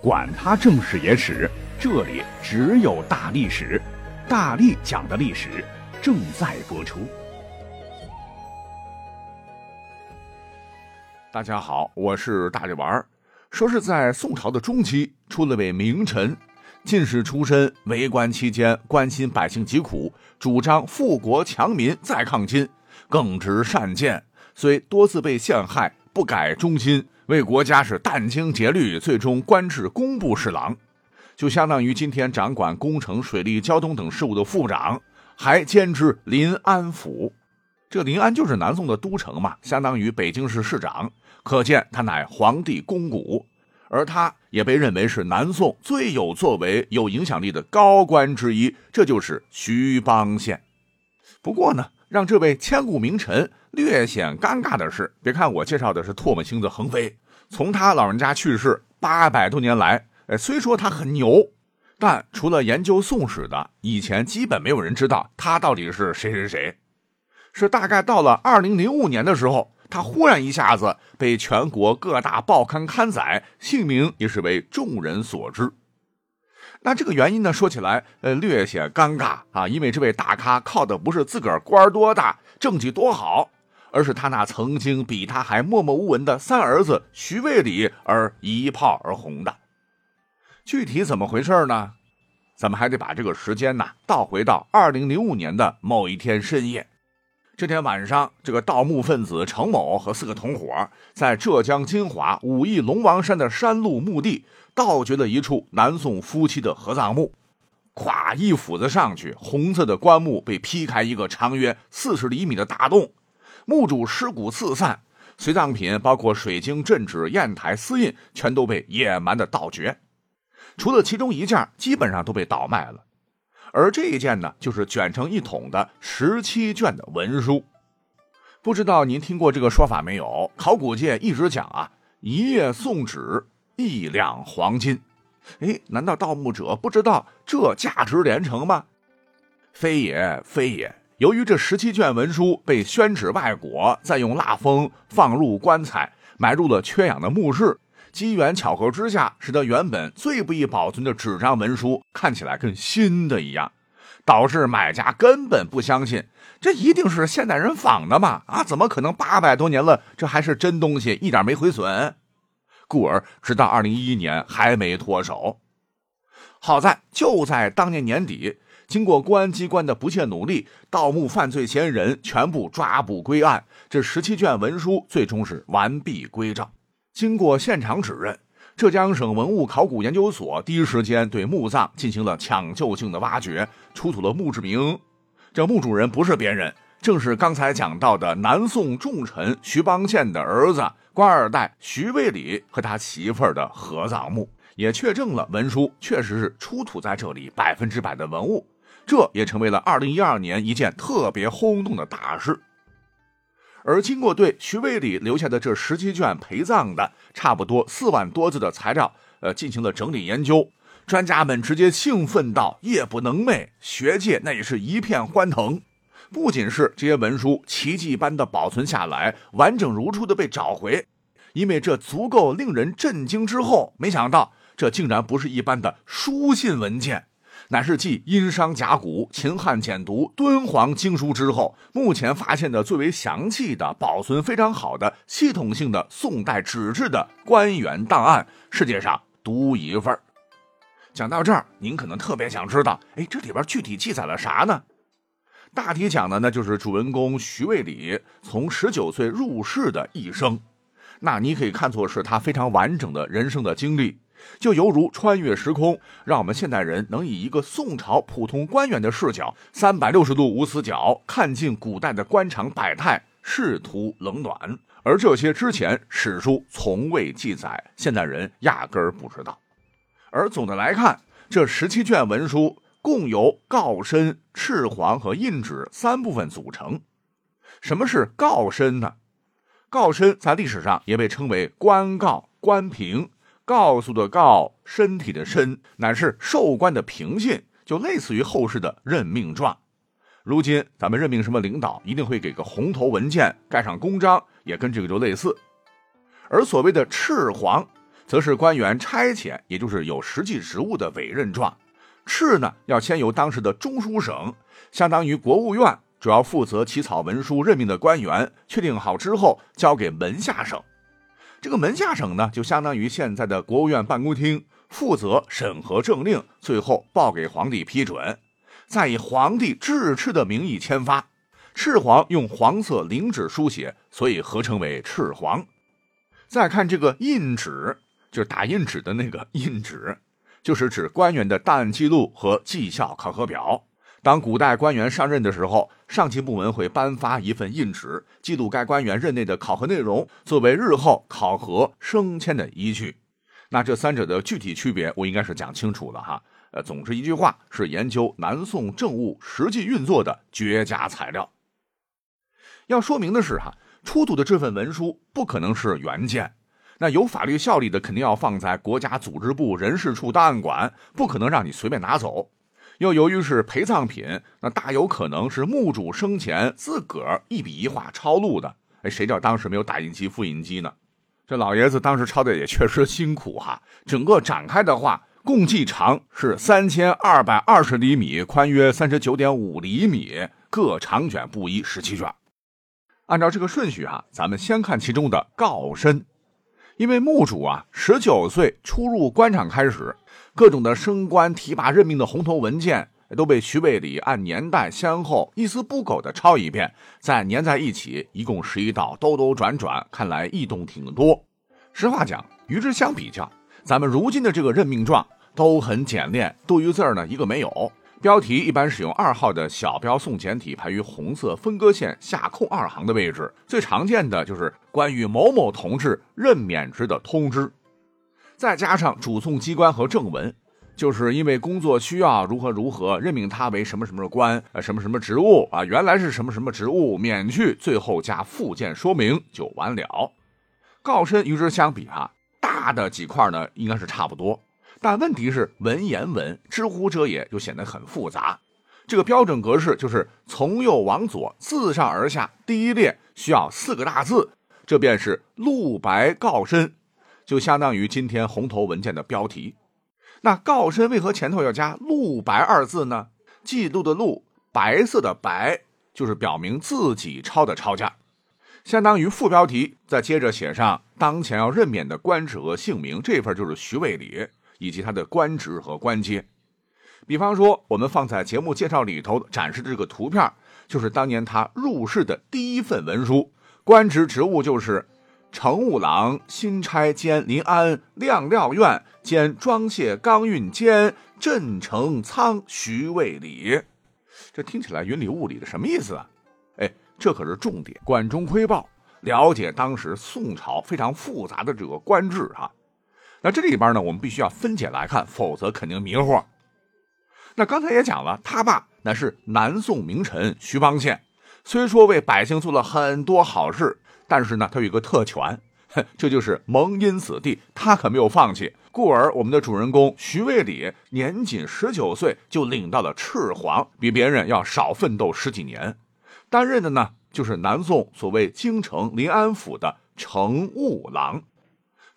管他正史野史，这里只有大历史，大力讲的历史正在播出。大家好，我是大力丸。说是在宋朝的中期，出了位名臣，进士出身，为官期间关心百姓疾苦，主张富国强民再抗金，耿直善谏，虽多次被陷害，不改忠心。为国家是殚精竭虑，最终官至工部侍郎，就相当于今天掌管工程、水利、交通等事务的副部长，还兼知临安府。这临安就是南宋的都城嘛，相当于北京市市长。可见他乃皇帝肱骨，而他也被认为是南宋最有作为、有影响力的高官之一。这就是徐邦宪。不过呢，让这位千古名臣。略显尴尬的是，别看我介绍的是唾沫星子横飞，从他老人家去世八百多年来，哎，虽说他很牛，但除了研究宋史的，以前基本没有人知道他到底是谁谁谁。是大概到了二零零五年的时候，他忽然一下子被全国各大报刊刊载，姓名也是为众人所知。那这个原因呢，说起来，呃，略显尴尬啊，因为这位大咖靠的不是自个儿官多大、政绩多好。而是他那曾经比他还默默无闻的三儿子徐渭礼而一炮而红的，具体怎么回事呢？咱们还得把这个时间呢倒回到二零零五年的某一天深夜。这天晚上，这个盗墓分子程某和四个同伙在浙江金华武义龙王山的山路墓地盗掘了一处南宋夫妻的合葬墓，咵一斧子上去，红色的棺木被劈开一个长约四十厘米的大洞。墓主尸骨四散，随葬品包括水晶、镇纸、砚台、丝印，全都被野蛮的盗掘。除了其中一件，基本上都被倒卖了。而这一件呢，就是卷成一桶的十七卷的文书。不知道您听过这个说法没有？考古界一直讲啊，一页宋纸一两黄金。哎，难道盗墓者不知道这价值连城吗？非也，非也。由于这十七卷文书被宣旨外国，再用蜡封放入棺材，埋入了缺氧的墓室，机缘巧合之下，使得原本最不易保存的纸张文书看起来跟新的一样，导致买家根本不相信这一定是现代人仿的嘛？啊，怎么可能八百多年了，这还是真东西，一点没毁损？故而直到二零一一年还没脱手。好在就在当年年底。经过公安机关的不懈努力，盗墓犯罪嫌疑人全部抓捕归案，这十七卷文书最终是完璧归赵。经过现场指认，浙江省文物考古研究所第一时间对墓葬进行了抢救性的挖掘，出土了墓志铭。这墓主人不是别人，正是刚才讲到的南宋重臣徐邦宪的儿子官二代徐渭礼和他媳妇儿的合葬墓，也确证了文书确实是出土在这里百分之百的文物。这也成为了二零一二年一件特别轰动的大事。而经过对徐渭礼留下的这十七卷陪葬的差不多四万多字的材料，呃，进行了整理研究，专家们直接兴奋到夜不能寐，学界那也是一片欢腾。不仅是这些文书奇迹般的保存下来，完整如初的被找回，因为这足够令人震惊。之后，没想到这竟然不是一般的书信文件。乃是继殷商甲骨、秦汉简牍、敦煌经书之后，目前发现的最为详细的、保存非常好的、系统性的宋代纸质的官员档案，世界上独一份讲到这儿，您可能特别想知道，哎，这里边具体记载了啥呢？大体讲的呢，就是主人公徐渭礼从十九岁入仕的一生。那你可以看作是他非常完整的人生的经历。就犹如穿越时空，让我们现代人能以一个宋朝普通官员的视角，三百六十度无死角看尽古代的官场百态、仕途冷暖，而这些之前史书从未记载，现代人压根儿不知道。而总的来看，这十七卷文书共由告身、赤黄和印纸三部分组成。什么是告身呢？告身在历史上也被称为官告、官凭。告诉的告，身体的身，乃是授官的凭信，就类似于后世的任命状。如今咱们任命什么领导，一定会给个红头文件，盖上公章，也跟这个就类似。而所谓的赤黄，则是官员差遣，也就是有实际职务的委任状。敕呢，要先由当时的中书省，相当于国务院，主要负责起草文书任命的官员，确定好之后交给门下省。这个门下省呢，就相当于现在的国务院办公厅，负责审核政令，最后报给皇帝批准，再以皇帝制敕的名义签发。赤黄用黄色领纸书写，所以合称为赤黄。再看这个印纸，就是打印纸的那个 印纸。就是指官员的档案记录和绩效考核表。当古代官员上任的时候，上级部门会颁发一份印纸，记录该官员任内的考核内容，作为日后考核升迁的依据。那这三者的具体区别，我应该是讲清楚了哈。呃，总之一句话，是研究南宋政务实际运作的绝佳材料。要说明的是哈，出土的这份文书不可能是原件。那有法律效力的，肯定要放在国家组织部人事处档案馆，不可能让你随便拿走。又由于是陪葬品，那大有可能是墓主生前自个儿一笔一画抄录的。哎，谁叫当时没有打印机、复印机呢？这老爷子当时抄的也确实辛苦哈。整个展开的话，共计长是三千二百二十厘米，宽约三十九点五厘米，各长卷不一十七卷。按照这个顺序哈，咱们先看其中的告身。因为墓主啊，十九岁初入官场开始，各种的升官提拔、任命的红头文件都被徐渭礼按年代先后一丝不苟的抄一遍，再粘在一起，一共十一道，兜兜转转，看来异动挺多。实话讲，与之相比较，咱们如今的这个任命状都很简练，多余字儿呢一个没有。标题一般使用二号的小标宋简体，排于红色分割线下空二行的位置。最常见的就是关于某某同志任免职的通知，再加上主送机关和正文，就是因为工作需要如何如何任命他为什么什么官，呃什么什么职务啊，原来是什么什么职务免去，最后加附件说明就完了。告身与之相比啊，大的几块呢应该是差不多。但问题是文言文，知乎者也，就显得很复杂。这个标准格式就是从右往左，自上而下，第一列需要四个大字，这便是“露白告身”，就相当于今天红头文件的标题。那告身为何前头要加“露白”二字呢？记录的“录”，白色的“白”，就是表明自己抄的抄件，相当于副标题，再接着写上当前要任免的官职和姓名，这份就是徐渭礼。以及他的官职和官阶，比方说，我们放在节目介绍里头展示的这个图片，就是当年他入仕的第一份文书，官职职务就是乘务郎、新差兼临安晾料院兼装卸钢运监镇城仓徐卫礼。这听起来云里雾里的，什么意思啊？哎，这可是重点，管中窥豹，了解当时宋朝非常复杂的这个官制哈。那这里边呢，我们必须要分解来看，否则肯定迷糊。那刚才也讲了，他爸乃是南宋名臣徐邦宪，虽说为百姓做了很多好事，但是呢，他有一个特权，这就是蒙荫子弟，他可没有放弃。故而，我们的主人公徐渭礼年仅十九岁就领到了赤黄，比别人要少奋斗十几年。担任的呢，就是南宋所谓京城临安府的乘务郎。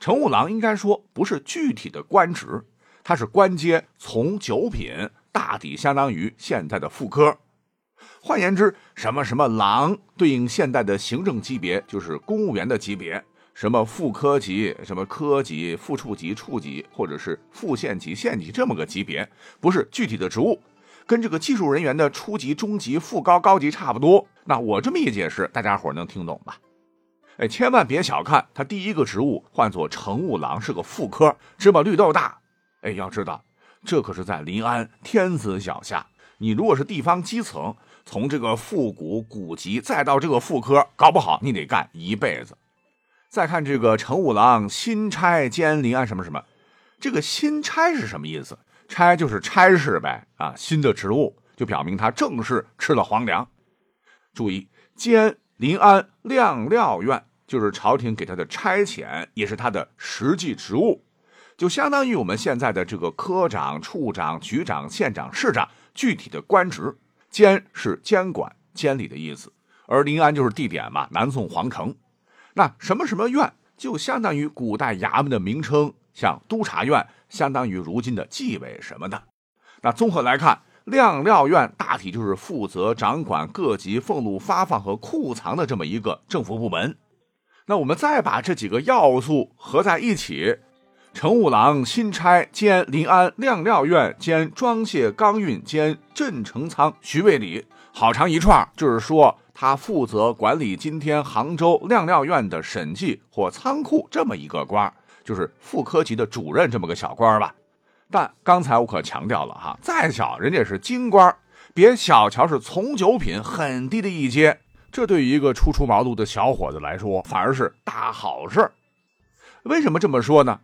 乘务郎应该说不是具体的官职，它是官阶，从九品，大抵相当于现在的副科。换言之，什么什么郎对应现代的行政级别，就是公务员的级别。什么副科级、什么科级、副处级、处级，或者是副县级、县级这么个级别，不是具体的职务，跟这个技术人员的初级、中级、副高、高级差不多。那我这么一解释，大家伙能听懂吧？哎，千万别小看他第一个职务，唤作乘务郎，是个副科，芝麻绿豆大。哎，要知道，这可是在临安天子脚下。你如果是地方基层，从这个副股、股级再到这个副科，搞不好你得干一辈子。再看这个乘务郎新差兼临安什么什么，这个新差是什么意思？差就是差事呗，啊，新的职务就表明他正式吃了皇粮。注意，兼临安晾料院。就是朝廷给他的差遣，也是他的实际职务，就相当于我们现在的这个科长、处长、局长、县长、市长具体的官职。监是监管、监理的意思，而临安就是地点嘛，南宋皇城。那什么什么院，就相当于古代衙门的名称，像督察院，相当于如今的纪委什么的。那综合来看，量料院大体就是负责掌管各级俸禄发放和库藏的这么一个政府部门。那我们再把这几个要素合在一起，乘务郎、新差兼临安量料院兼装卸钢运兼镇城仓徐渭里，好长一串，就是说他负责管理今天杭州量料院的审计或仓库这么一个官，就是副科级的主任这么个小官吧。但刚才我可强调了哈，再小人家是京官，别小瞧是从九品很低的一阶，这对于一个初出茅庐的小伙子来说，反而是大好事。为什么这么说呢？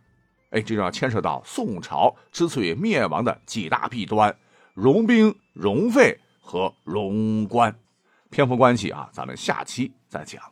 哎，这就要牵涉到宋朝之所以灭亡的几大弊端：戎兵、戎费和荣官。篇幅关系啊，咱们下期再讲。